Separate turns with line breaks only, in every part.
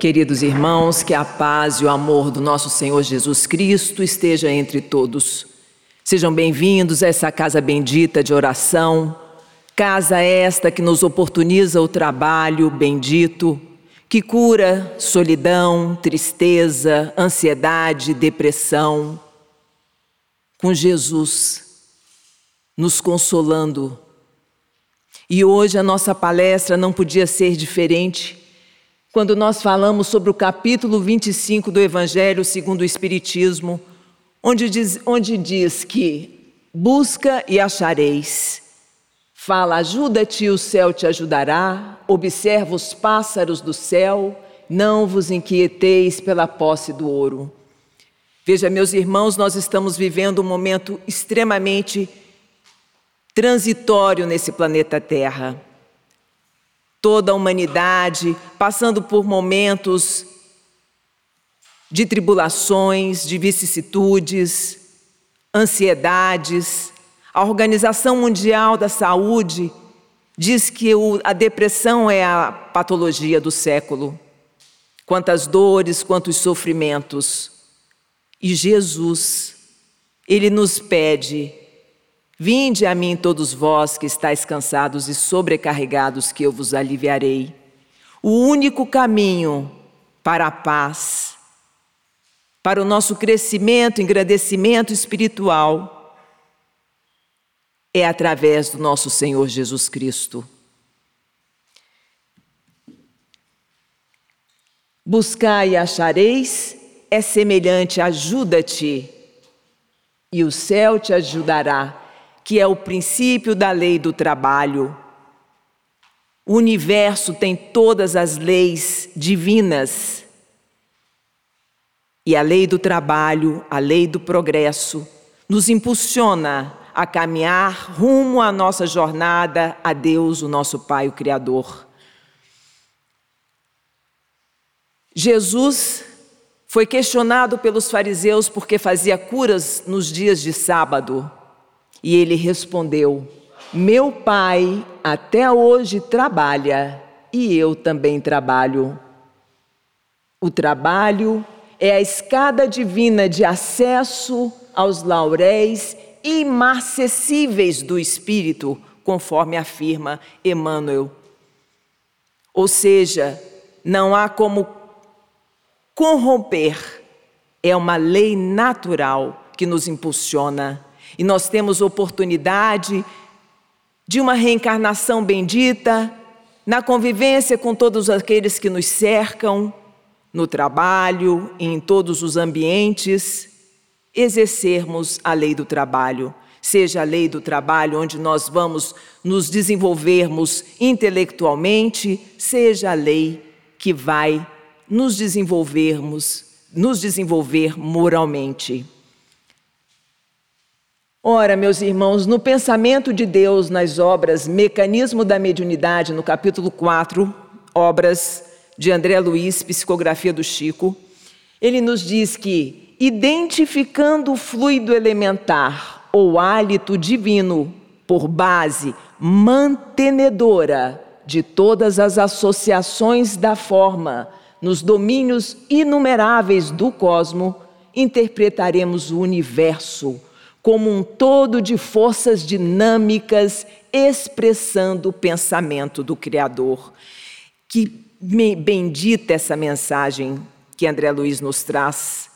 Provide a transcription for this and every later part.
Queridos irmãos, que a paz e o amor do nosso Senhor Jesus Cristo esteja entre todos. Sejam bem-vindos a essa casa bendita de oração, casa esta que nos oportuniza o trabalho bendito, que cura solidão, tristeza, ansiedade, depressão. Com Jesus nos consolando. E hoje a nossa palestra não podia ser diferente quando nós falamos sobre o capítulo 25 do Evangelho segundo o Espiritismo, onde diz, onde diz que busca e achareis. Fala, ajuda-te, o céu te ajudará, observa os pássaros do céu, não vos inquieteis pela posse do ouro. Veja, meus irmãos, nós estamos vivendo um momento extremamente transitório nesse planeta Terra toda a humanidade passando por momentos de tribulações, de vicissitudes, ansiedades. A Organização Mundial da Saúde diz que a depressão é a patologia do século. Quantas dores, quantos sofrimentos. E Jesus, Ele nos pede Vinde a mim todos vós que estáis cansados e sobrecarregados, que eu vos aliviarei. O único caminho para a paz, para o nosso crescimento, engrandecimento espiritual, é através do nosso Senhor Jesus Cristo. Buscai e achareis é semelhante, ajuda-te, e o céu te ajudará que é o princípio da lei do trabalho. O universo tem todas as leis divinas. E a lei do trabalho, a lei do progresso, nos impulsiona a caminhar rumo à nossa jornada a Deus, o nosso Pai, o Criador. Jesus foi questionado pelos fariseus porque fazia curas nos dias de sábado. E ele respondeu: Meu pai até hoje trabalha e eu também trabalho. O trabalho é a escada divina de acesso aos lauréis imarcessíveis do Espírito, conforme afirma Emmanuel. Ou seja, não há como corromper, é uma lei natural que nos impulsiona e nós temos oportunidade de uma reencarnação bendita, na convivência com todos aqueles que nos cercam, no trabalho em todos os ambientes, exercermos a lei do trabalho. Seja a lei do trabalho onde nós vamos nos desenvolvermos intelectualmente, seja a lei que vai nos desenvolvermos, nos desenvolver moralmente. Ora, meus irmãos, no pensamento de Deus nas obras Mecanismo da Mediunidade, no capítulo 4, obras de André Luiz, Psicografia do Chico, ele nos diz que, identificando o fluido elementar ou hálito divino por base mantenedora de todas as associações da forma nos domínios inumeráveis do cosmo, interpretaremos o universo como um todo de forças dinâmicas expressando o pensamento do Criador. Que bendita essa mensagem que André Luiz nos traz,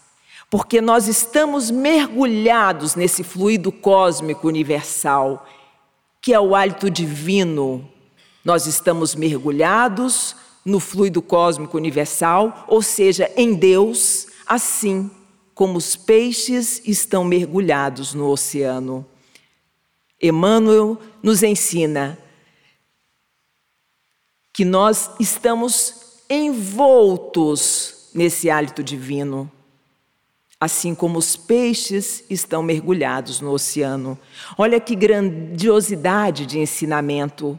porque nós estamos mergulhados nesse fluido cósmico universal, que é o hálito divino. Nós estamos mergulhados no fluido cósmico universal, ou seja, em Deus, assim como os peixes estão mergulhados no oceano. Emmanuel nos ensina que nós estamos envoltos nesse hálito divino, assim como os peixes estão mergulhados no oceano. Olha que grandiosidade de ensinamento.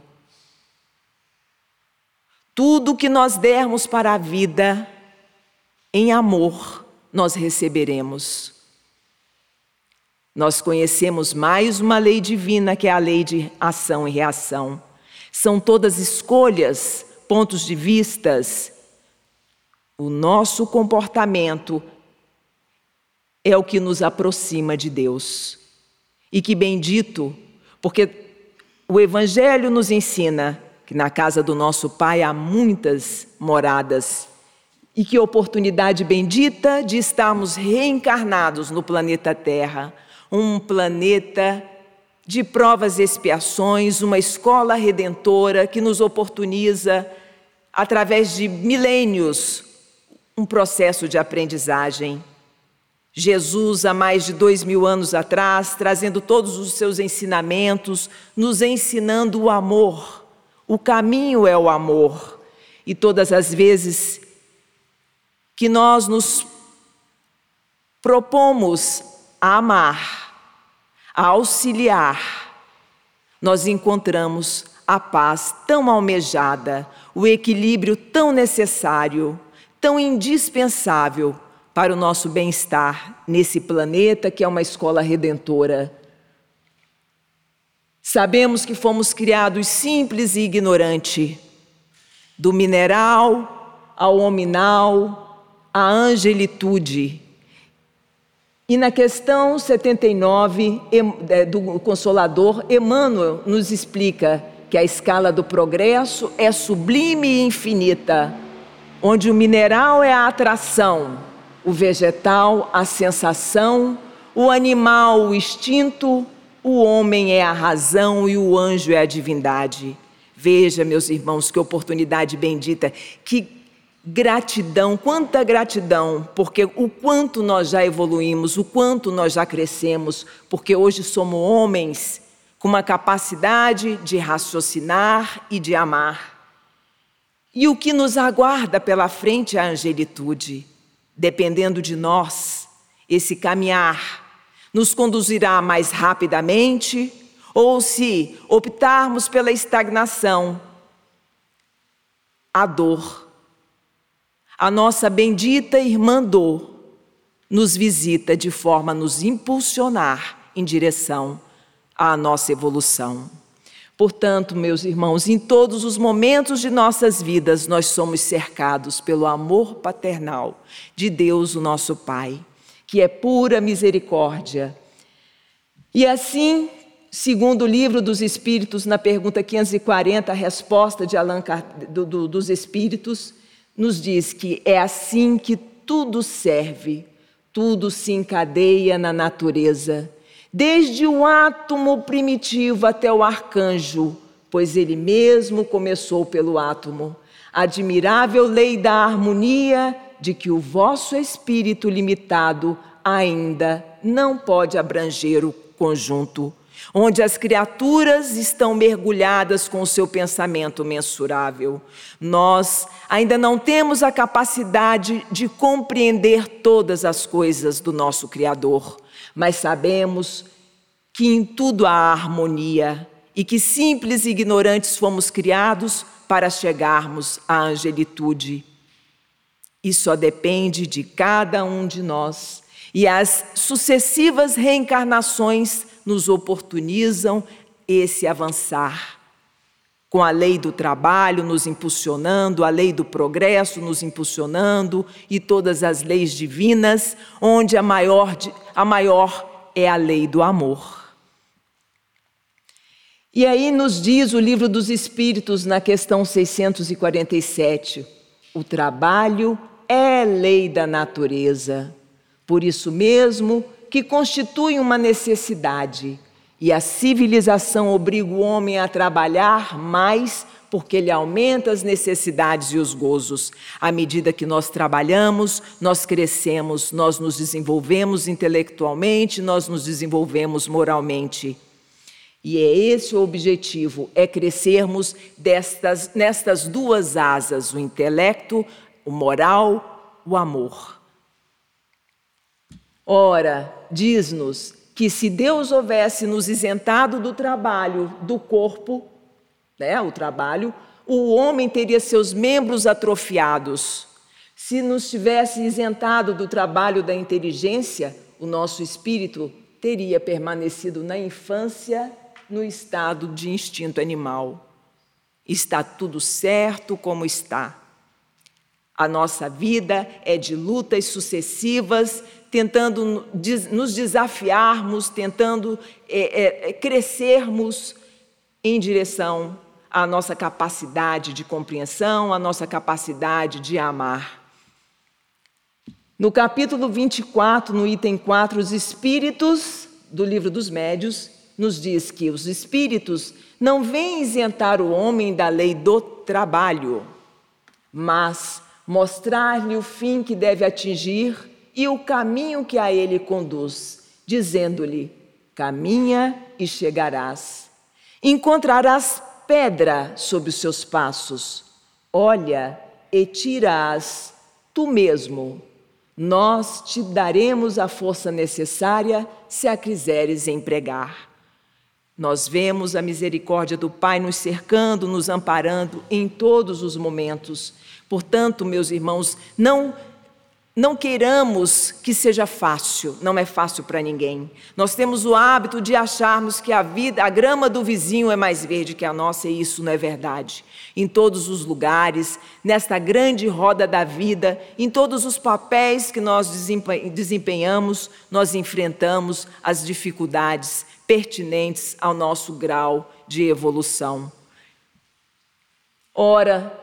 Tudo que nós dermos para a vida em amor, nós receberemos. Nós conhecemos mais uma lei divina que é a lei de ação e reação. São todas escolhas, pontos de vistas, O nosso comportamento é o que nos aproxima de Deus. E que bendito, porque o Evangelho nos ensina que na casa do nosso Pai há muitas moradas. E que oportunidade bendita de estarmos reencarnados no planeta Terra, um planeta de provas e expiações, uma escola redentora que nos oportuniza, através de milênios, um processo de aprendizagem. Jesus, há mais de dois mil anos atrás, trazendo todos os seus ensinamentos, nos ensinando o amor. O caminho é o amor. E todas as vezes que nós nos propomos a amar, a auxiliar, nós encontramos a paz tão almejada, o equilíbrio tão necessário, tão indispensável para o nosso bem-estar nesse planeta que é uma escola redentora. Sabemos que fomos criados simples e ignorante, do mineral ao hominal, à angelitude e na questão 79 é, do Consolador, Emmanuel nos explica que a escala do progresso é sublime e infinita, onde o mineral é a atração, o vegetal a sensação, o animal o instinto, o homem é a razão e o anjo é a divindade. Veja, meus irmãos, que oportunidade bendita, que Gratidão, quanta gratidão, porque o quanto nós já evoluímos, o quanto nós já crescemos, porque hoje somos homens com uma capacidade de raciocinar e de amar. E o que nos aguarda pela frente é a angelitude. Dependendo de nós, esse caminhar nos conduzirá mais rapidamente, ou se optarmos pela estagnação, a dor a nossa bendita irmã Dor nos visita de forma a nos impulsionar em direção à nossa evolução. Portanto, meus irmãos, em todos os momentos de nossas vidas, nós somos cercados pelo amor paternal de Deus, o nosso Pai, que é pura misericórdia. E assim, segundo o livro dos Espíritos, na pergunta 540, a resposta de Allan do, do, dos Espíritos, nos diz que é assim que tudo serve, tudo se encadeia na natureza, desde o átomo primitivo até o arcanjo, pois ele mesmo começou pelo átomo. Admirável lei da harmonia de que o vosso espírito limitado ainda não pode abranger o conjunto onde as criaturas estão mergulhadas com o seu pensamento mensurável. Nós ainda não temos a capacidade de compreender todas as coisas do nosso Criador, mas sabemos que em tudo há harmonia e que simples e ignorantes fomos criados para chegarmos à angelitude. E só depende de cada um de nós e as sucessivas reencarnações nos oportunizam esse avançar. Com a lei do trabalho nos impulsionando, a lei do progresso nos impulsionando e todas as leis divinas, onde a maior, a maior é a lei do amor. E aí nos diz o livro dos Espíritos, na questão 647, o trabalho é lei da natureza. Por isso mesmo, que constituem uma necessidade. E a civilização obriga o homem a trabalhar mais porque ele aumenta as necessidades e os gozos. À medida que nós trabalhamos, nós crescemos, nós nos desenvolvemos intelectualmente, nós nos desenvolvemos moralmente. E é esse o objetivo, é crescermos destas, nestas duas asas, o intelecto, o moral, o amor. Ora, diz-nos que se Deus houvesse nos isentado do trabalho do corpo, né, o trabalho, o homem teria seus membros atrofiados. Se nos tivesse isentado do trabalho da inteligência, o nosso espírito teria permanecido na infância no estado de instinto animal. Está tudo certo como está. A nossa vida é de lutas sucessivas, tentando nos desafiarmos, tentando é, é, crescermos em direção à nossa capacidade de compreensão, à nossa capacidade de amar. No capítulo 24, no item 4, os espíritos do livro dos médios nos diz que os espíritos não vêm isentar o homem da lei do trabalho, mas mostrar-lhe o fim que deve atingir e o caminho que a ele conduz, dizendo-lhe: Caminha e chegarás. Encontrarás pedra sob os seus passos. Olha e tirás tu mesmo. Nós te daremos a força necessária se a quiseres empregar. Nós vemos a misericórdia do Pai nos cercando, nos amparando em todos os momentos. Portanto, meus irmãos, não não queiramos que seja fácil, não é fácil para ninguém. Nós temos o hábito de acharmos que a vida, a grama do vizinho é mais verde que a nossa, e isso não é verdade. Em todos os lugares, nesta grande roda da vida, em todos os papéis que nós desempenhamos, nós enfrentamos as dificuldades pertinentes ao nosso grau de evolução. Ora,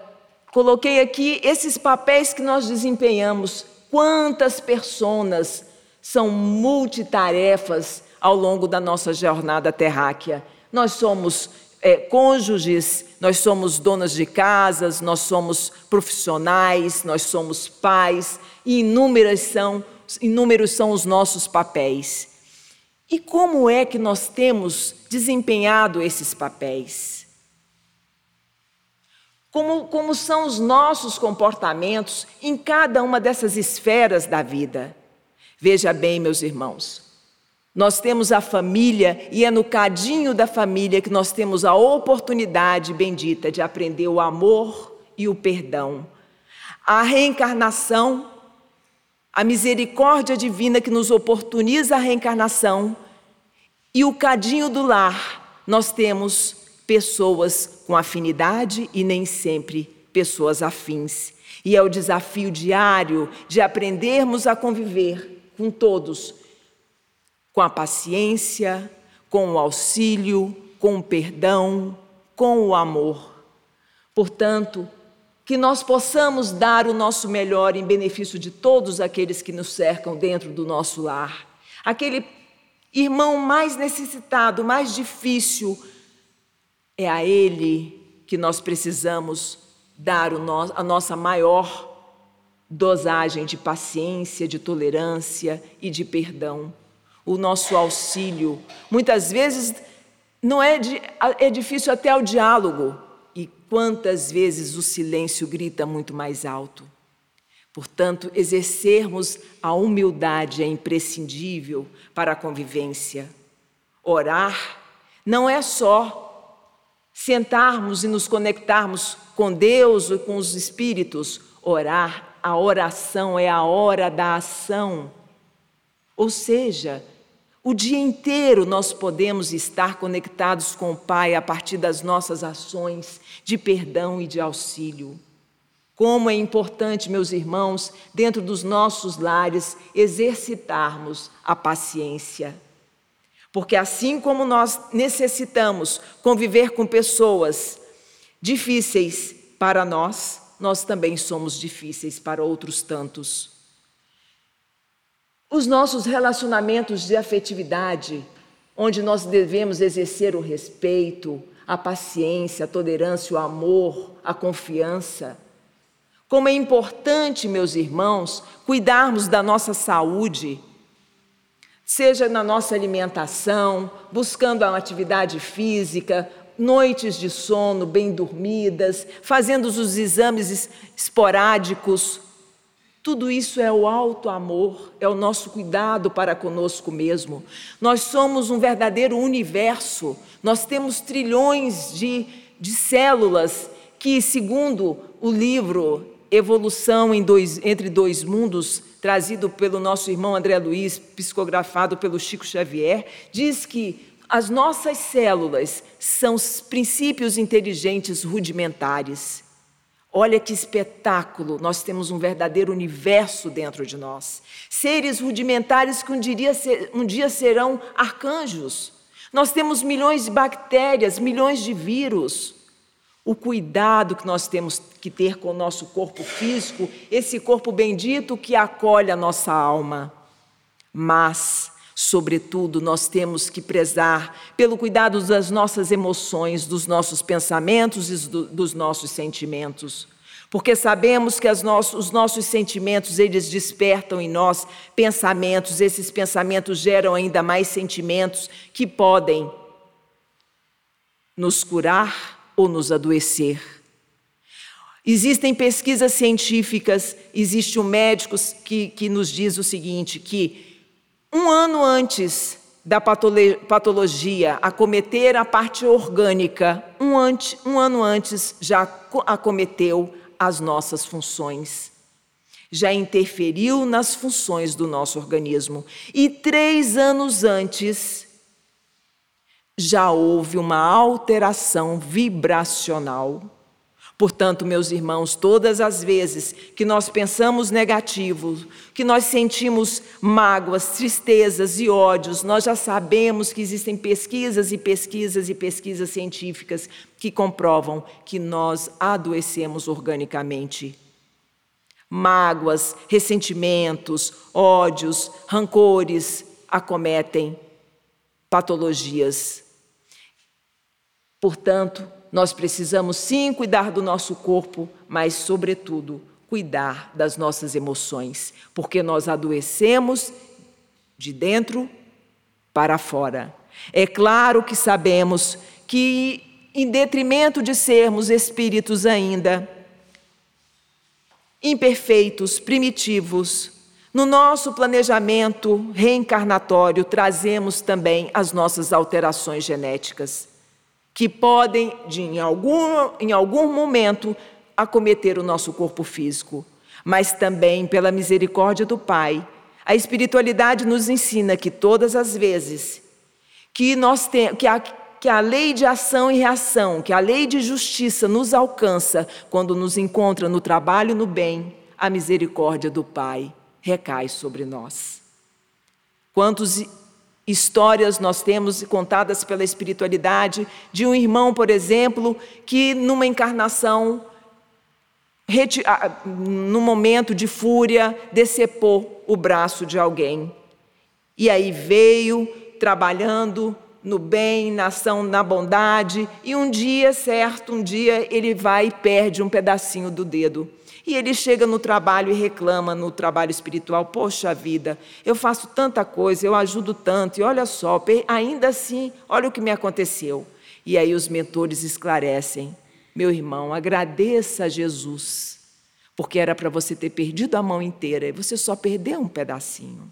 coloquei aqui esses papéis que nós desempenhamos Quantas pessoas são multitarefas ao longo da nossa jornada terráquea? Nós somos é, cônjuges, nós somos donas de casas, nós somos profissionais, nós somos pais, e são, inúmeros são os nossos papéis. E como é que nós temos desempenhado esses papéis? Como, como são os nossos comportamentos em cada uma dessas esferas da vida. Veja bem, meus irmãos, nós temos a família e é no cadinho da família que nós temos a oportunidade bendita de aprender o amor e o perdão. A reencarnação, a misericórdia divina que nos oportuniza a reencarnação e o cadinho do lar, nós temos pessoas com afinidade e nem sempre pessoas afins. E é o desafio diário de aprendermos a conviver com todos, com a paciência, com o auxílio, com o perdão, com o amor. Portanto, que nós possamos dar o nosso melhor em benefício de todos aqueles que nos cercam dentro do nosso lar. Aquele irmão mais necessitado, mais difícil, é a Ele que nós precisamos dar no, a nossa maior dosagem de paciência, de tolerância e de perdão. O nosso auxílio. Muitas vezes não é, é difícil até o diálogo. E quantas vezes o silêncio grita muito mais alto. Portanto, exercermos a humildade é imprescindível para a convivência. Orar não é só sentarmos e nos conectarmos com Deus e com os espíritos, orar, a oração é a hora da ação. Ou seja, o dia inteiro nós podemos estar conectados com o Pai a partir das nossas ações de perdão e de auxílio. Como é importante, meus irmãos, dentro dos nossos lares, exercitarmos a paciência. Porque assim como nós necessitamos conviver com pessoas difíceis para nós, nós também somos difíceis para outros tantos. Os nossos relacionamentos de afetividade, onde nós devemos exercer o respeito, a paciência, a tolerância, o amor, a confiança. Como é importante, meus irmãos, cuidarmos da nossa saúde seja na nossa alimentação, buscando a atividade física, noites de sono bem dormidas, fazendo os exames esporádicos. Tudo isso é o alto amor, é o nosso cuidado para conosco mesmo. Nós somos um verdadeiro universo, nós temos trilhões de, de células que, segundo o livro Evolução dois, entre Dois Mundos, trazido pelo nosso irmão André Luiz, psicografado pelo Chico Xavier, diz que as nossas células são os princípios inteligentes rudimentares. Olha que espetáculo! Nós temos um verdadeiro universo dentro de nós. Seres rudimentares que um dia, um dia serão arcanjos. Nós temos milhões de bactérias, milhões de vírus. O cuidado que nós temos que ter com o nosso corpo físico, esse corpo bendito que acolhe a nossa alma. Mas, sobretudo, nós temos que prezar pelo cuidado das nossas emoções, dos nossos pensamentos e dos nossos sentimentos. Porque sabemos que nossos, os nossos sentimentos, eles despertam em nós pensamentos, esses pensamentos geram ainda mais sentimentos que podem nos curar ou nos adoecer. Existem pesquisas científicas, existe um médico que, que nos diz o seguinte, que um ano antes da patologia acometer a parte orgânica, um, ante, um ano antes já acometeu as nossas funções. Já interferiu nas funções do nosso organismo. E três anos antes, já houve uma alteração vibracional Portanto, meus irmãos, todas as vezes que nós pensamos negativo, que nós sentimos mágoas, tristezas e ódios, nós já sabemos que existem pesquisas e pesquisas e pesquisas científicas que comprovam que nós adoecemos organicamente. Mágoas, ressentimentos, ódios, rancores acometem patologias. Portanto, nós precisamos sim cuidar do nosso corpo, mas, sobretudo, cuidar das nossas emoções, porque nós adoecemos de dentro para fora. É claro que sabemos que, em detrimento de sermos espíritos ainda imperfeitos, primitivos, no nosso planejamento reencarnatório trazemos também as nossas alterações genéticas que podem, de, em, algum, em algum momento, acometer o nosso corpo físico, mas também pela misericórdia do Pai. A espiritualidade nos ensina que todas as vezes que nós tem, que a, que a lei de ação e reação, que a lei de justiça nos alcança quando nos encontra no trabalho e no bem, a misericórdia do Pai recai sobre nós. Quantos Histórias nós temos contadas pela espiritualidade de um irmão, por exemplo, que numa encarnação, num momento de fúria, decepou o braço de alguém. E aí veio trabalhando no bem, na ação, na bondade, e um dia, certo, um dia ele vai e perde um pedacinho do dedo. E ele chega no trabalho e reclama no trabalho espiritual: Poxa vida, eu faço tanta coisa, eu ajudo tanto, e olha só, ainda assim, olha o que me aconteceu. E aí os mentores esclarecem: Meu irmão, agradeça a Jesus, porque era para você ter perdido a mão inteira e você só perdeu um pedacinho.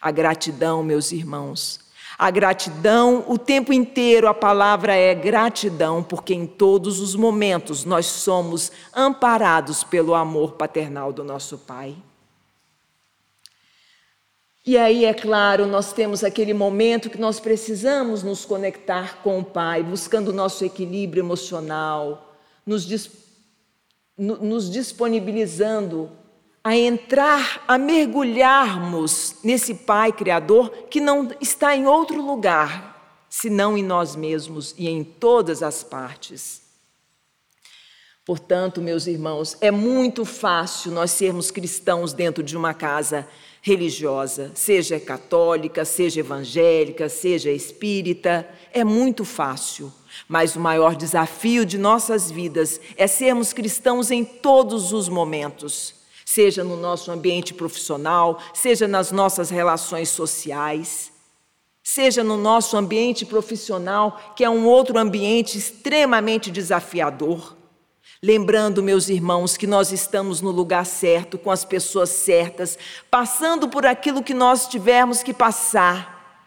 A gratidão, meus irmãos, a gratidão, o tempo inteiro a palavra é gratidão, porque em todos os momentos nós somos amparados pelo amor paternal do nosso Pai. E aí, é claro, nós temos aquele momento que nós precisamos nos conectar com o Pai, buscando o nosso equilíbrio emocional, nos, nos disponibilizando a entrar, a mergulharmos nesse Pai Criador que não está em outro lugar, senão em nós mesmos e em todas as partes. Portanto, meus irmãos, é muito fácil nós sermos cristãos dentro de uma casa religiosa, seja católica, seja evangélica, seja espírita, é muito fácil. Mas o maior desafio de nossas vidas é sermos cristãos em todos os momentos seja no nosso ambiente profissional, seja nas nossas relações sociais, seja no nosso ambiente profissional, que é um outro ambiente extremamente desafiador. Lembrando, meus irmãos, que nós estamos no lugar certo, com as pessoas certas, passando por aquilo que nós tivermos que passar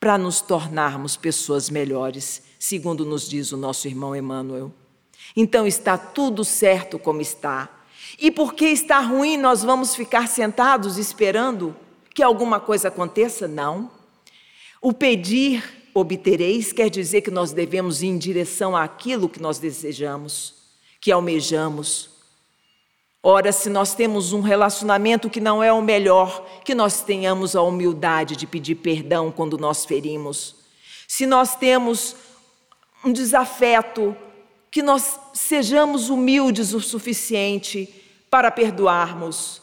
para nos tornarmos pessoas melhores, segundo nos diz o nosso irmão Emmanuel. Então está tudo certo como está. E porque está ruim, nós vamos ficar sentados esperando que alguma coisa aconteça? Não. O pedir obtereis quer dizer que nós devemos ir em direção àquilo que nós desejamos, que almejamos. Ora, se nós temos um relacionamento que não é o melhor, que nós tenhamos a humildade de pedir perdão quando nós ferimos. Se nós temos um desafeto, que nós sejamos humildes o suficiente para perdoarmos.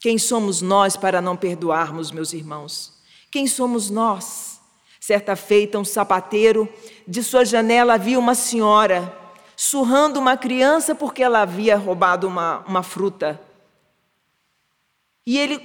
Quem somos nós para não perdoarmos, meus irmãos? Quem somos nós? Certa feita, um sapateiro, de sua janela viu uma senhora surrando uma criança porque ela havia roubado uma, uma fruta. E ele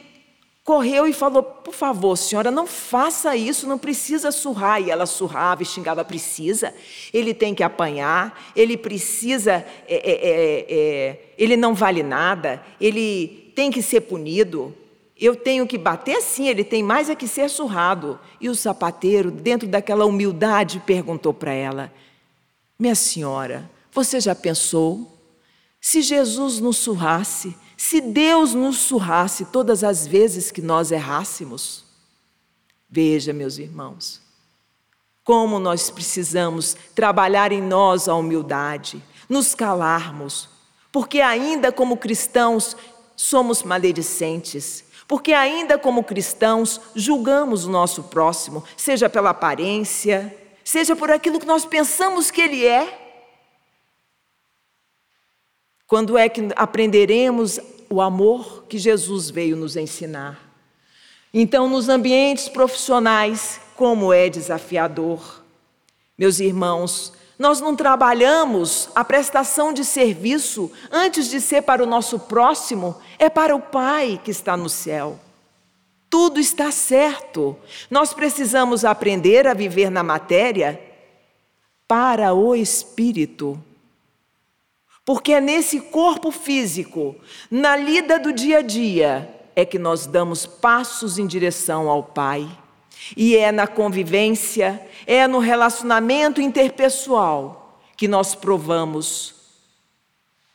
correu e falou: Por favor, senhora, não faça isso, não precisa surrar. E ela surrava e xingava: Precisa, ele tem que apanhar, ele precisa, é, é, é, é, ele não vale nada, ele tem que ser punido. Eu tenho que bater sim, ele tem mais é que ser surrado. E o sapateiro, dentro daquela humildade, perguntou para ela: Minha senhora, você já pensou? Se Jesus nos surrasse, se Deus nos surrasse todas as vezes que nós errássemos? Veja, meus irmãos, como nós precisamos trabalhar em nós a humildade, nos calarmos, porque ainda como cristãos somos maledicentes, porque ainda como cristãos julgamos o nosso próximo, seja pela aparência, seja por aquilo que nós pensamos que ele é. Quando é que aprenderemos o amor que Jesus veio nos ensinar? Então, nos ambientes profissionais, como é desafiador. Meus irmãos, nós não trabalhamos a prestação de serviço antes de ser para o nosso próximo, é para o Pai que está no céu. Tudo está certo. Nós precisamos aprender a viver na matéria para o espírito. Porque é nesse corpo físico, na lida do dia a dia, é que nós damos passos em direção ao Pai. E é na convivência, é no relacionamento interpessoal que nós provamos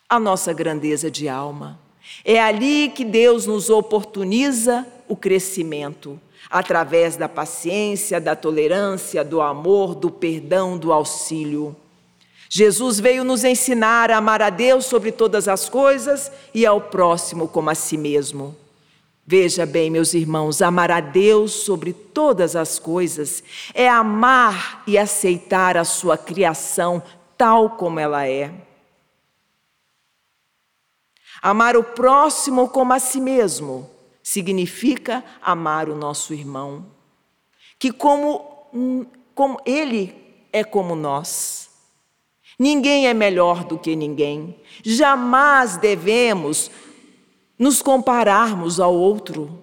a nossa grandeza de alma. É ali que Deus nos oportuniza o crescimento, através da paciência, da tolerância, do amor, do perdão, do auxílio. Jesus veio nos ensinar a amar a Deus sobre todas as coisas e ao próximo como a si mesmo. Veja bem, meus irmãos, amar a Deus sobre todas as coisas é amar e aceitar a sua criação tal como ela é. Amar o próximo como a si mesmo significa amar o nosso irmão, que como, como ele é como nós. Ninguém é melhor do que ninguém. Jamais devemos nos compararmos ao outro,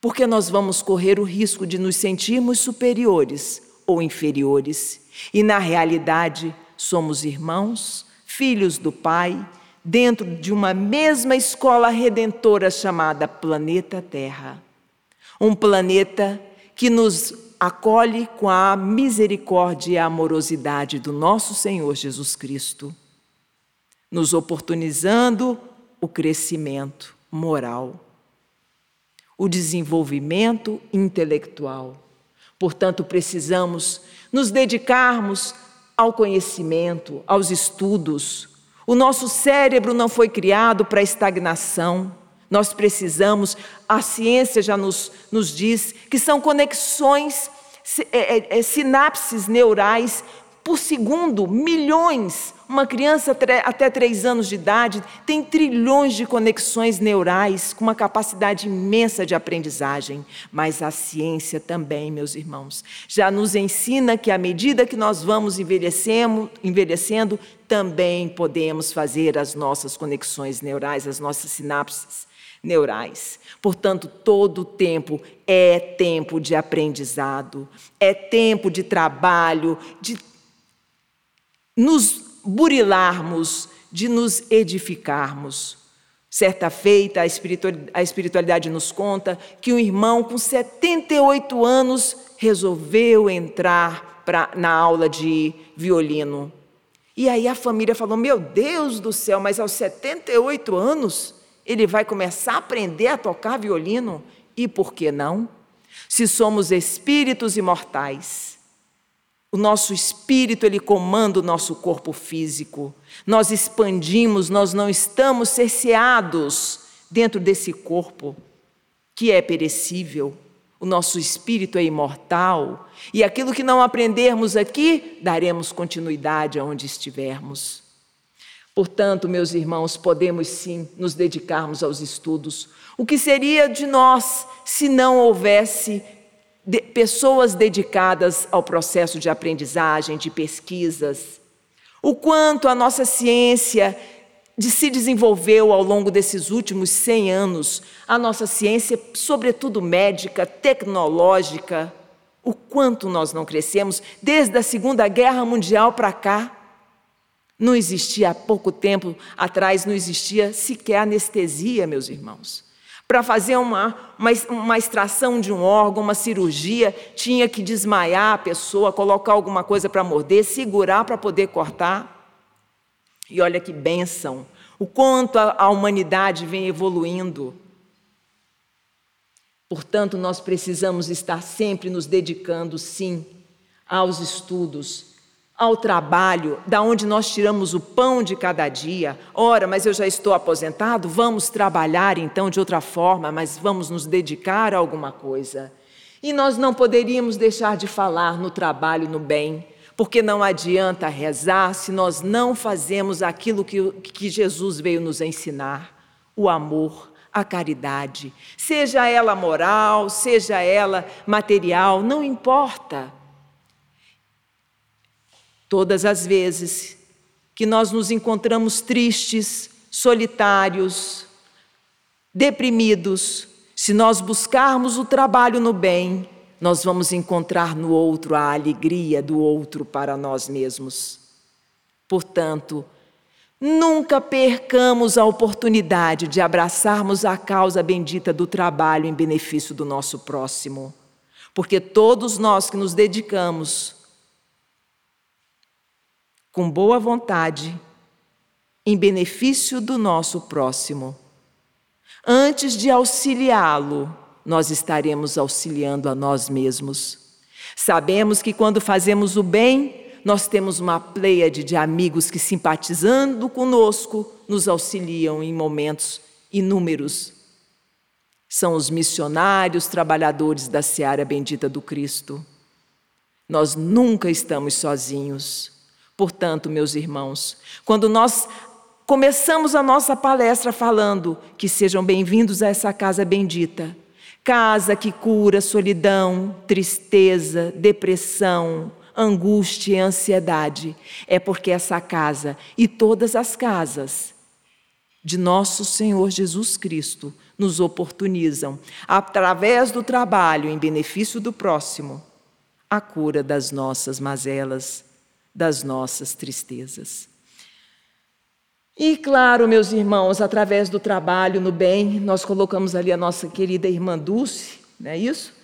porque nós vamos correr o risco de nos sentirmos superiores ou inferiores. E na realidade, somos irmãos, filhos do Pai, dentro de uma mesma escola redentora chamada Planeta Terra. Um planeta que nos acolhe com a misericórdia e a amorosidade do nosso Senhor Jesus Cristo, nos oportunizando o crescimento moral, o desenvolvimento intelectual. Portanto, precisamos nos dedicarmos ao conhecimento, aos estudos. O nosso cérebro não foi criado para estagnação. Nós precisamos, a ciência já nos, nos diz que são conexões, é, é, é, sinapses neurais por segundo, milhões. Uma criança até três anos de idade tem trilhões de conexões neurais, com uma capacidade imensa de aprendizagem. Mas a ciência também, meus irmãos, já nos ensina que à medida que nós vamos envelhecendo, envelhecendo também podemos fazer as nossas conexões neurais, as nossas sinapses neurais. Portanto, todo tempo é tempo de aprendizado, é tempo de trabalho, de nos burilarmos, de nos edificarmos. Certa feita, a espiritualidade nos conta que um irmão com 78 anos resolveu entrar pra, na aula de violino. E aí a família falou: Meu Deus do céu, mas aos 78 anos? Ele vai começar a aprender a tocar violino. E por que não? Se somos espíritos imortais, O nosso espírito, ele comanda o nosso corpo físico. Nós expandimos, nós não estamos cerceados dentro desse corpo que é perecível. O nosso espírito é imortal. E aquilo que não aprendermos aqui, daremos continuidade aonde estivermos. Portanto, meus irmãos, podemos sim nos dedicarmos aos estudos. O que seria de nós se não houvesse de pessoas dedicadas ao processo de aprendizagem, de pesquisas? O quanto a nossa ciência de se desenvolveu ao longo desses últimos 100 anos, a nossa ciência, sobretudo médica, tecnológica, o quanto nós não crescemos desde a Segunda Guerra Mundial para cá. Não existia há pouco tempo atrás, não existia sequer anestesia, meus irmãos. Para fazer uma, uma, uma, extração de um órgão, uma cirurgia, tinha que desmaiar a pessoa, colocar alguma coisa para morder, segurar para poder cortar. E olha que bênção, o quanto a, a humanidade vem evoluindo. Portanto, nós precisamos estar sempre nos dedicando, sim, aos estudos, ao trabalho, da onde nós tiramos o pão de cada dia. Ora, mas eu já estou aposentado, vamos trabalhar então de outra forma, mas vamos nos dedicar a alguma coisa. E nós não poderíamos deixar de falar no trabalho, no bem, porque não adianta rezar se nós não fazemos aquilo que, que Jesus veio nos ensinar: o amor, a caridade, seja ela moral, seja ela material, não importa. Todas as vezes que nós nos encontramos tristes, solitários, deprimidos, se nós buscarmos o trabalho no bem, nós vamos encontrar no outro a alegria do outro para nós mesmos. Portanto, nunca percamos a oportunidade de abraçarmos a causa bendita do trabalho em benefício do nosso próximo, porque todos nós que nos dedicamos com boa vontade, em benefício do nosso próximo. Antes de auxiliá-lo, nós estaremos auxiliando a nós mesmos. Sabemos que quando fazemos o bem, nós temos uma pleiade de amigos que, simpatizando conosco, nos auxiliam em momentos inúmeros. São os missionários, trabalhadores da seara bendita do Cristo. Nós nunca estamos sozinhos. Portanto, meus irmãos, quando nós começamos a nossa palestra falando que sejam bem-vindos a essa casa bendita, casa que cura solidão, tristeza, depressão, angústia e ansiedade, é porque essa casa e todas as casas de nosso Senhor Jesus Cristo nos oportunizam, através do trabalho em benefício do próximo, a cura das nossas mazelas das nossas tristezas. E claro, meus irmãos, através do trabalho no bem, nós colocamos ali a nossa querida irmã Dulce, não é isso?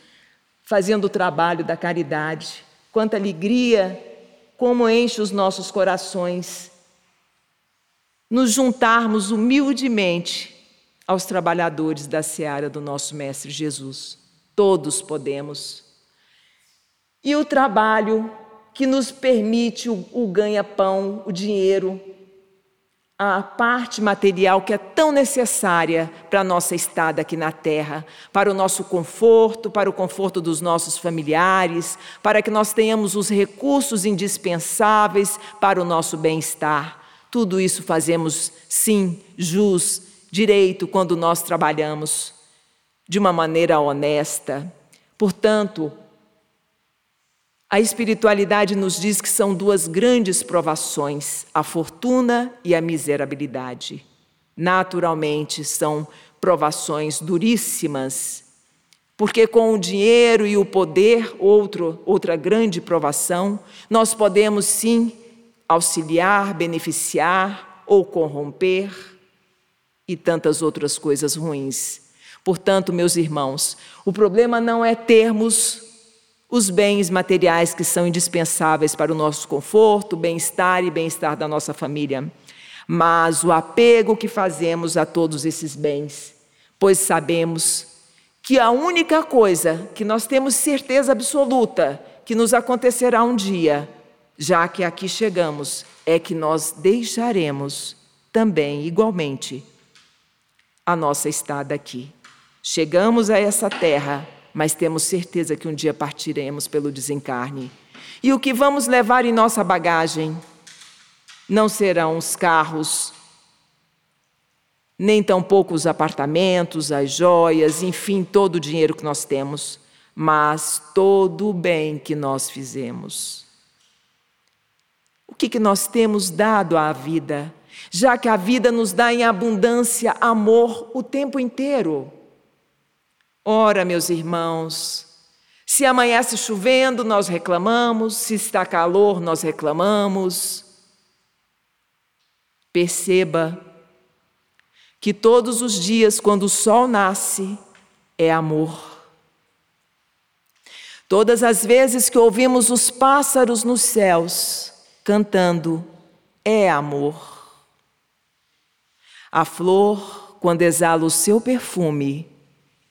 Fazendo o trabalho da caridade. Quanta alegria, como enche os nossos corações. Nos juntarmos humildemente aos trabalhadores da seara do nosso Mestre Jesus. Todos podemos. E o trabalho que nos permite o, o ganha-pão, o dinheiro, a parte material que é tão necessária para a nossa estada aqui na terra, para o nosso conforto, para o conforto dos nossos familiares, para que nós tenhamos os recursos indispensáveis para o nosso bem-estar. Tudo isso fazemos, sim, jus, direito, quando nós trabalhamos de uma maneira honesta. Portanto, a espiritualidade nos diz que são duas grandes provações, a fortuna e a miserabilidade. Naturalmente, são provações duríssimas, porque com o dinheiro e o poder, outro, outra grande provação, nós podemos sim auxiliar, beneficiar ou corromper e tantas outras coisas ruins. Portanto, meus irmãos, o problema não é termos os bens materiais que são indispensáveis para o nosso conforto, bem-estar e bem-estar da nossa família, mas o apego que fazemos a todos esses bens, pois sabemos que a única coisa que nós temos certeza absoluta que nos acontecerá um dia, já que aqui chegamos, é que nós deixaremos também, igualmente, a nossa estada aqui. Chegamos a essa terra, mas temos certeza que um dia partiremos pelo desencarne. E o que vamos levar em nossa bagagem não serão os carros, nem tampouco os apartamentos, as joias, enfim, todo o dinheiro que nós temos, mas todo o bem que nós fizemos. O que, que nós temos dado à vida, já que a vida nos dá em abundância amor o tempo inteiro? Ora, meus irmãos, se amanhece chovendo, nós reclamamos, se está calor, nós reclamamos. Perceba que todos os dias, quando o sol nasce, é amor. Todas as vezes que ouvimos os pássaros nos céus cantando, é amor. A flor, quando exala o seu perfume,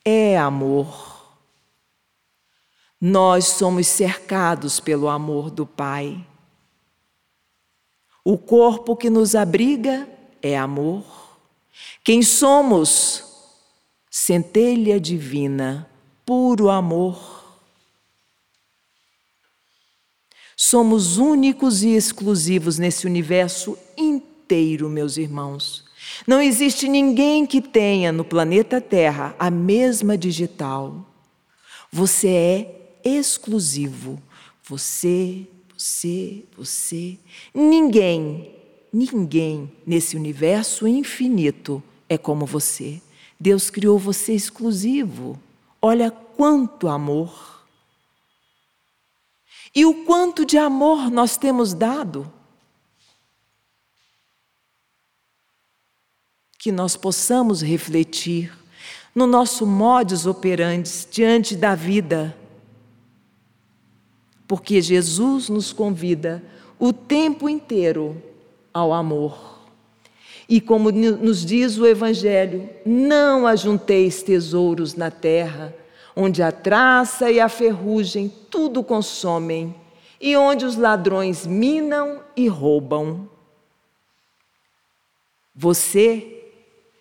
é amor. Nós somos cercados pelo amor do Pai. O corpo que nos abriga é amor. Quem somos? Centelha divina, puro amor. Somos únicos e exclusivos nesse universo inteiro, meus irmãos. Não existe ninguém que tenha no planeta Terra a mesma digital. Você é exclusivo. Você, você, você. Ninguém, ninguém nesse universo infinito é como você. Deus criou você exclusivo. Olha quanto amor. E o quanto de amor nós temos dado. Que nós possamos refletir no nosso modus operandi diante da vida. Porque Jesus nos convida o tempo inteiro ao amor. E como nos diz o Evangelho, não ajunteis tesouros na terra, onde a traça e a ferrugem tudo consomem, e onde os ladrões minam e roubam. Você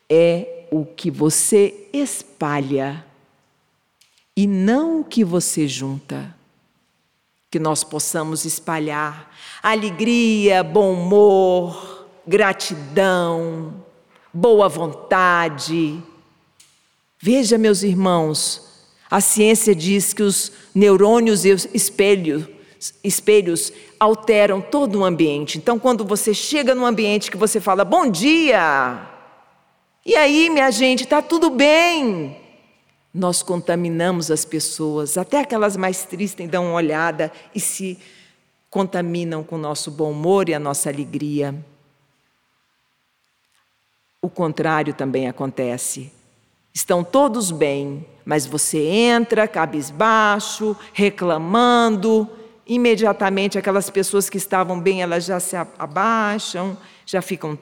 é o que você espalha e não o que você junta. Que nós possamos espalhar alegria, bom humor, gratidão, boa vontade. Veja, meus irmãos, a ciência diz que os neurônios e os espelhos, espelhos alteram todo o ambiente. Então, quando você chega num ambiente que você fala bom dia, e aí, minha gente, está tudo bem. Nós contaminamos as pessoas, até aquelas mais tristes dão uma olhada e se contaminam com o nosso bom humor e a nossa alegria. O contrário também acontece. Estão todos bem, mas você entra cabisbaixo, reclamando, imediatamente aquelas pessoas que estavam bem, elas já se abaixam, já ficam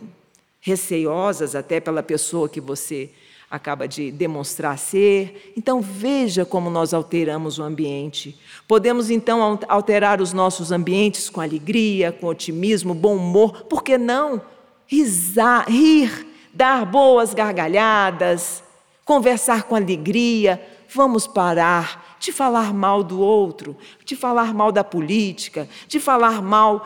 receiosas até pela pessoa que você acaba de demonstrar ser. Então veja como nós alteramos o ambiente. Podemos então alterar os nossos ambientes com alegria, com otimismo, bom humor, por que não? Risar, rir dar boas gargalhadas, conversar com alegria. Vamos parar de falar mal do outro, de falar mal da política, de falar mal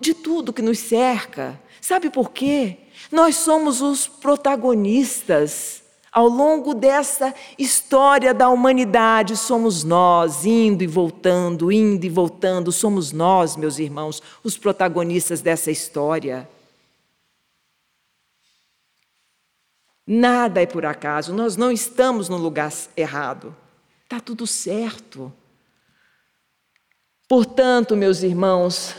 de tudo que nos cerca. Sabe por quê? Nós somos os protagonistas. Ao longo dessa história da humanidade, somos nós, indo e voltando, indo e voltando, somos nós, meus irmãos, os protagonistas dessa história. Nada é por acaso, nós não estamos no lugar errado. Está tudo certo. Portanto, meus irmãos,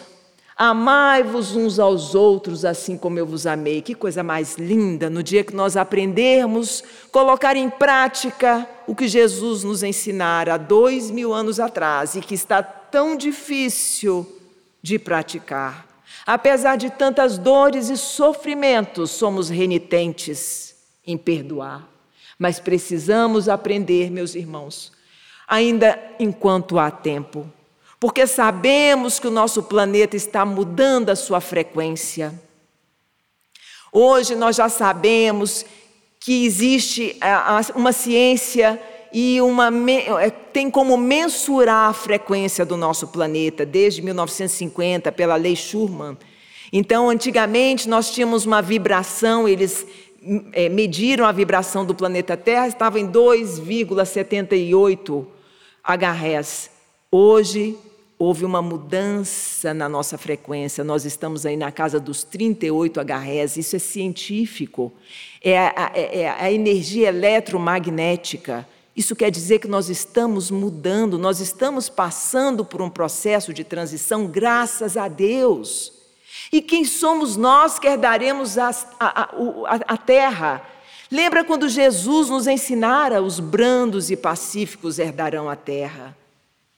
amai-vos uns aos outros assim como eu vos amei. Que coisa mais linda no dia que nós aprendermos colocar em prática o que Jesus nos ensinara há dois mil anos atrás e que está tão difícil de praticar. Apesar de tantas dores e sofrimentos, somos renitentes em perdoar. Mas precisamos aprender, meus irmãos, ainda enquanto há tempo. Porque sabemos que o nosso planeta está mudando a sua frequência. Hoje nós já sabemos que existe uma ciência e uma, é, tem como mensurar a frequência do nosso planeta desde 1950 pela lei Schumann. Então, antigamente nós tínhamos uma vibração, eles é, mediram a vibração do planeta Terra, estava em 2,78 HZ. Hoje houve uma mudança na nossa frequência, nós estamos aí na casa dos 38 HZ, isso é científico, é a, é, é a energia eletromagnética. Isso quer dizer que nós estamos mudando, nós estamos passando por um processo de transição, graças a Deus. E quem somos nós que herdaremos a, a, a, a terra? Lembra quando Jesus nos ensinara: os brandos e pacíficos herdarão a terra?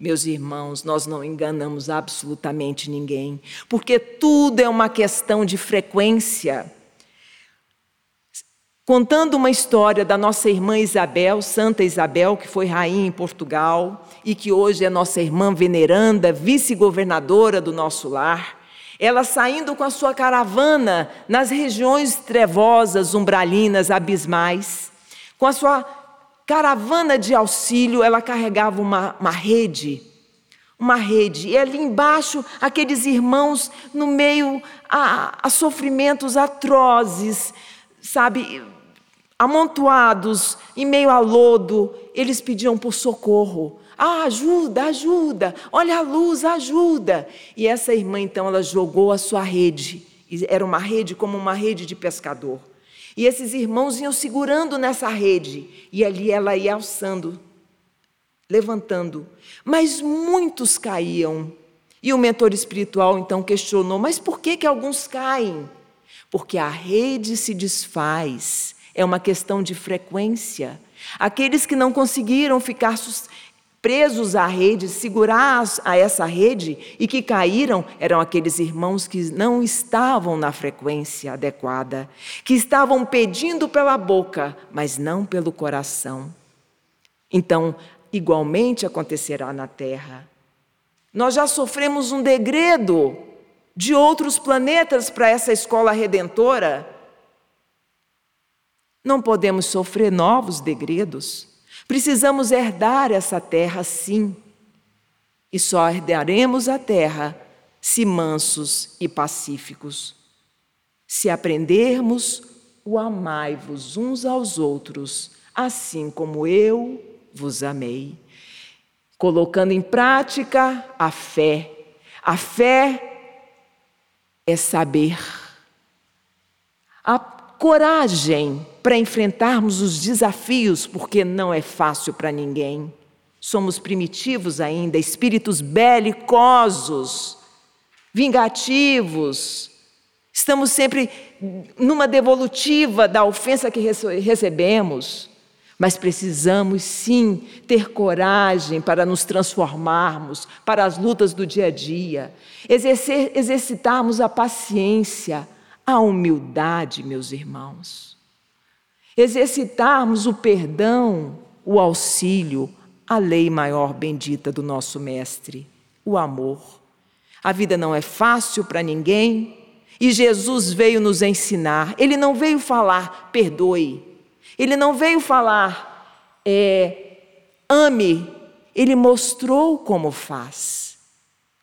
Meus irmãos, nós não enganamos absolutamente ninguém, porque tudo é uma questão de frequência. Contando uma história da nossa irmã Isabel, Santa Isabel, que foi rainha em Portugal e que hoje é nossa irmã veneranda, vice-governadora do nosso lar. Ela saindo com a sua caravana nas regiões trevosas, umbralinas, abismais, com a sua caravana de auxílio, ela carregava uma, uma rede, uma rede, e ali embaixo, aqueles irmãos no meio a, a sofrimentos atrozes, sabe, amontoados, em meio a lodo, eles pediam por socorro. Ah, ajuda, ajuda, olha a luz, ajuda. E essa irmã, então, ela jogou a sua rede, era uma rede como uma rede de pescador. E esses irmãos iam segurando nessa rede, e ali ela ia alçando, levantando. Mas muitos caíam. E o mentor espiritual então questionou: mas por que, que alguns caem? Porque a rede se desfaz, é uma questão de frequência. Aqueles que não conseguiram ficar presos à rede, segurar a essa rede e que caíram eram aqueles irmãos que não estavam na frequência adequada, que estavam pedindo pela boca, mas não pelo coração. Então, igualmente acontecerá na terra. Nós já sofremos um degredo de outros planetas para essa escola redentora. Não podemos sofrer novos degredos. Precisamos herdar essa terra, sim. E só herdaremos a terra se mansos e pacíficos. Se aprendermos o amai-vos uns aos outros, assim como eu vos amei. Colocando em prática a fé. A fé é saber. A coragem para enfrentarmos os desafios, porque não é fácil para ninguém. Somos primitivos ainda, espíritos belicosos, vingativos. Estamos sempre numa devolutiva da ofensa que recebemos. Mas precisamos sim ter coragem para nos transformarmos para as lutas do dia a dia, exercer, exercitarmos a paciência, a humildade, meus irmãos. Exercitarmos o perdão, o auxílio, a lei maior bendita do nosso Mestre, o amor. A vida não é fácil para ninguém e Jesus veio nos ensinar. Ele não veio falar, perdoe. Ele não veio falar, é, ame. Ele mostrou como faz.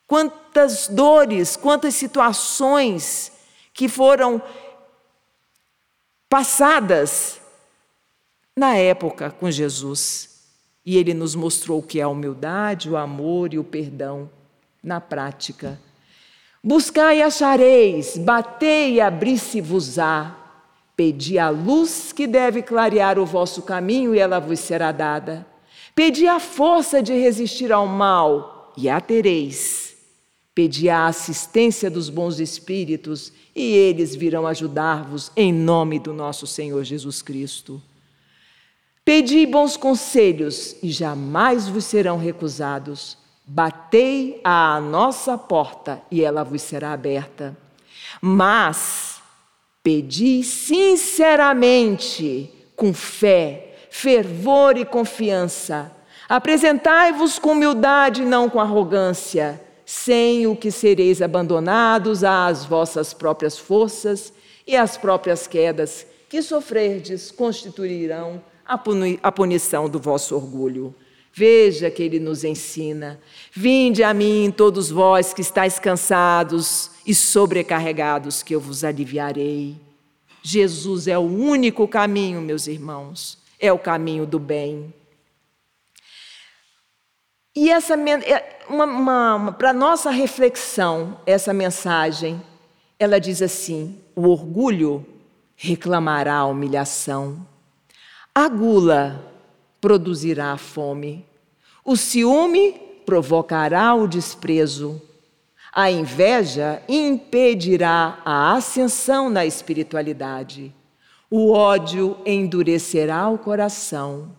Quantas dores, quantas situações que foram passadas na época com Jesus. E ele nos mostrou o que é a humildade, o amor e o perdão na prática. Buscai e achareis, batei e abri-se-vos-á. Pedi a luz que deve clarear o vosso caminho e ela vos será dada. Pedi a força de resistir ao mal e a tereis. Pedi a assistência dos bons espíritos e eles virão ajudar-vos em nome do nosso Senhor Jesus Cristo. Pedi bons conselhos e jamais vos serão recusados. Batei à nossa porta e ela vos será aberta. Mas pedi sinceramente, com fé, fervor e confiança Apresentai-vos com humildade, não com arrogância, sem o que sereis abandonados às vossas próprias forças e às próprias quedas que sofrerdes constituirão a punição do vosso orgulho. Veja que ele nos ensina. Vinde a mim, todos vós que estáis cansados e sobrecarregados, que eu vos aliviarei. Jesus é o único caminho, meus irmãos, é o caminho do bem. E essa é para nossa reflexão, essa mensagem, ela diz assim: o orgulho reclamará a humilhação, a gula produzirá a fome, o ciúme provocará o desprezo. A inveja impedirá a ascensão na espiritualidade. O ódio endurecerá o coração.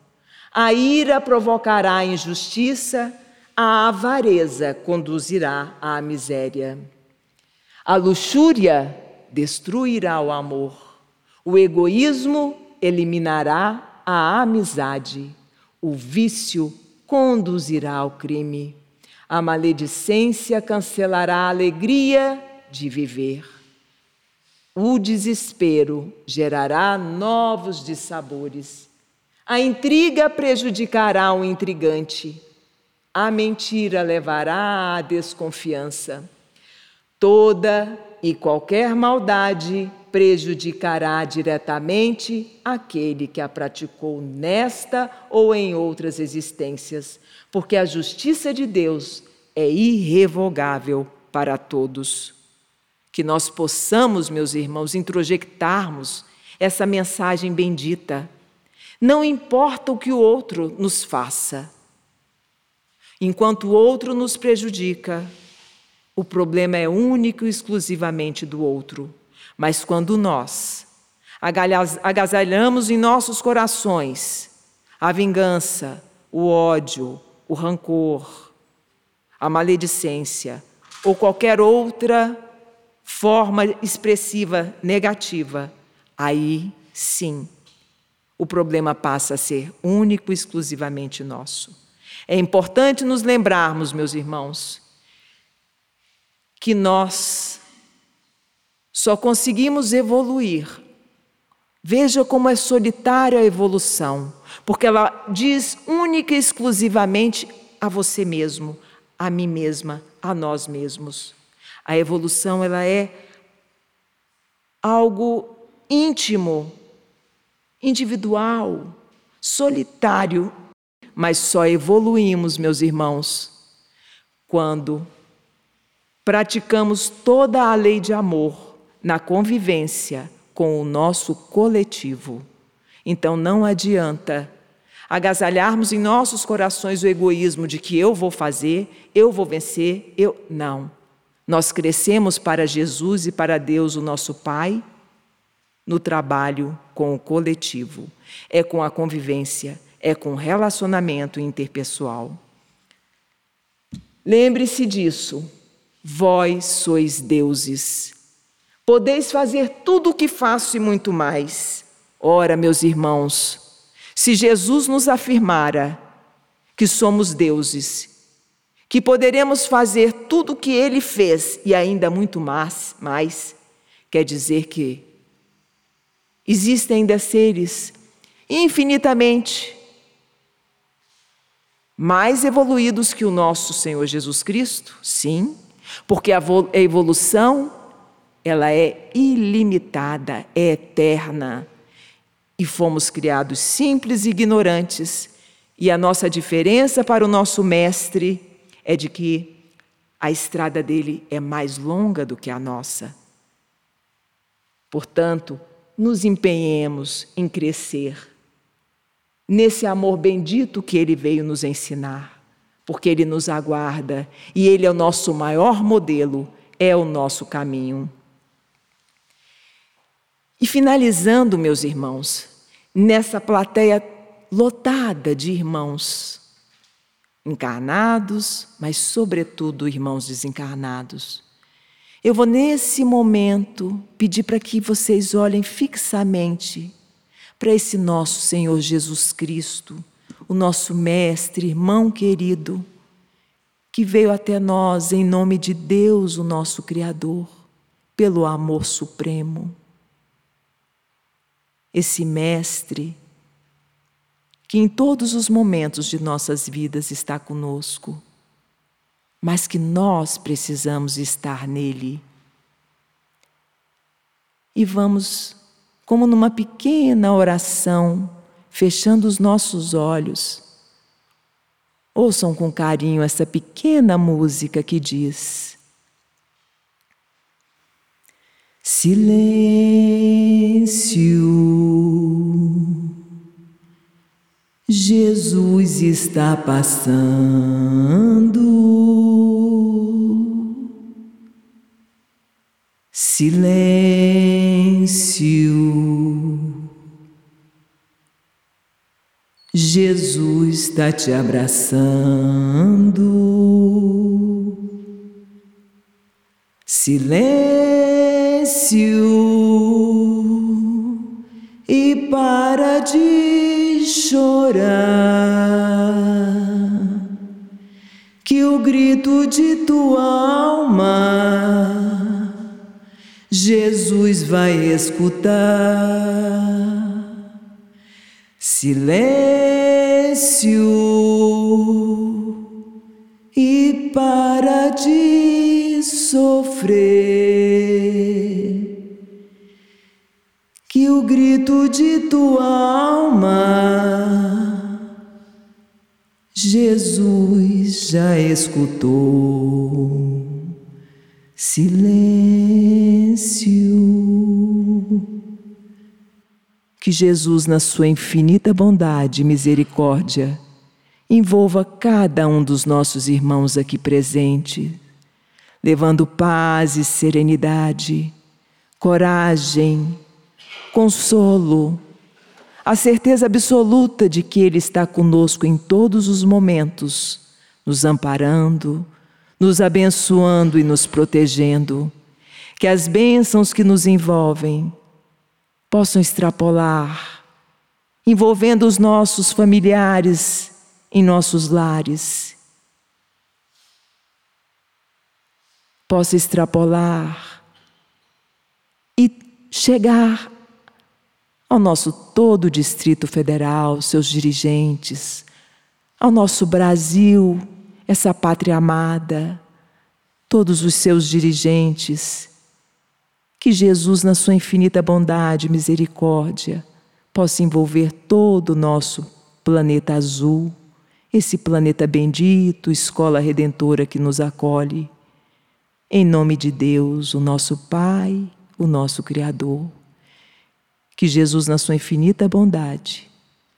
A ira provocará a injustiça. A avareza conduzirá à miséria. A luxúria destruirá o amor. O egoísmo eliminará a amizade. O vício conduzirá ao crime. A maledicência cancelará a alegria de viver. O desespero gerará novos dissabores. A intriga prejudicará o intrigante. A mentira levará à desconfiança. Toda e qualquer maldade prejudicará diretamente aquele que a praticou nesta ou em outras existências, porque a justiça de Deus é irrevogável para todos. Que nós possamos, meus irmãos, introjectarmos essa mensagem bendita. Não importa o que o outro nos faça. Enquanto o outro nos prejudica, o problema é único e exclusivamente do outro. Mas quando nós agasalhamos em nossos corações a vingança, o ódio, o rancor, a maledicência ou qualquer outra forma expressiva negativa, aí sim o problema passa a ser único e exclusivamente nosso. É importante nos lembrarmos, meus irmãos, que nós só conseguimos evoluir. Veja como é solitária a evolução, porque ela diz única e exclusivamente a você mesmo, a mim mesma, a nós mesmos. A evolução ela é algo íntimo, individual, solitário, mas só evoluímos, meus irmãos, quando praticamos toda a lei de amor na convivência com o nosso coletivo. Então não adianta agasalharmos em nossos corações o egoísmo de que eu vou fazer, eu vou vencer, eu. Não. Nós crescemos para Jesus e para Deus, o nosso Pai, no trabalho com o coletivo. É com a convivência, é com o relacionamento interpessoal. Lembre-se disso. Vós sois deuses. Podeis fazer tudo o que faço e muito mais. Ora, meus irmãos, se Jesus nos afirmara que somos deuses, que poderemos fazer tudo o que ele fez e ainda muito mais, mais, quer dizer que existem ainda seres infinitamente mais evoluídos que o nosso Senhor Jesus Cristo? Sim, porque a evolução ela é ilimitada, é eterna. E fomos criados simples e ignorantes, e a nossa diferença para o nosso mestre é de que a estrada dele é mais longa do que a nossa. Portanto, nos empenhemos em crescer nesse amor bendito que ele veio nos ensinar, porque ele nos aguarda e ele é o nosso maior modelo, é o nosso caminho. E finalizando, meus irmãos, nessa plateia lotada de irmãos encarnados, mas, sobretudo, irmãos desencarnados. Eu vou, nesse momento, pedir para que vocês olhem fixamente para esse nosso Senhor Jesus Cristo, o nosso Mestre, irmão querido, que veio até nós em nome de Deus, o nosso Criador, pelo amor supremo. Esse Mestre, que em todos os momentos de nossas vidas está conosco, mas que nós precisamos estar nele. E vamos, como numa pequena oração, fechando os nossos olhos, ouçam com carinho essa pequena música que diz: Silêncio. Jesus está passando. Silêncio. Jesus está te abraçando. Silêncio e para de chorar, que o grito de tua alma Jesus vai escutar. Silêncio e para de sofrer que o grito de tua alma Jesus já escutou. Silêncio. Que Jesus, na sua infinita bondade e misericórdia, envolva cada um dos nossos irmãos aqui presentes, levando paz e serenidade, coragem, consolo, a certeza absoluta de que Ele está conosco em todos os momentos, nos amparando, nos abençoando e nos protegendo. Que as bênçãos que nos envolvem possam extrapolar, envolvendo os nossos familiares em nossos lares. Possa extrapolar e chegar ao nosso todo o Distrito Federal, seus dirigentes, ao nosso Brasil, essa pátria amada, todos os seus dirigentes. Que Jesus, na sua infinita bondade e misericórdia, possa envolver todo o nosso planeta azul, esse planeta bendito, escola redentora que nos acolhe. Em nome de Deus, o nosso Pai, o nosso Criador que Jesus, na sua infinita bondade,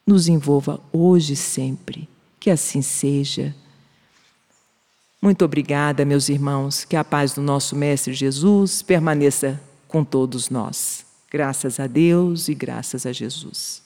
nos envolva hoje e sempre. Que assim seja. Muito obrigada, meus irmãos. Que a paz do nosso Mestre Jesus permaneça com todos nós. Graças a Deus e graças a Jesus.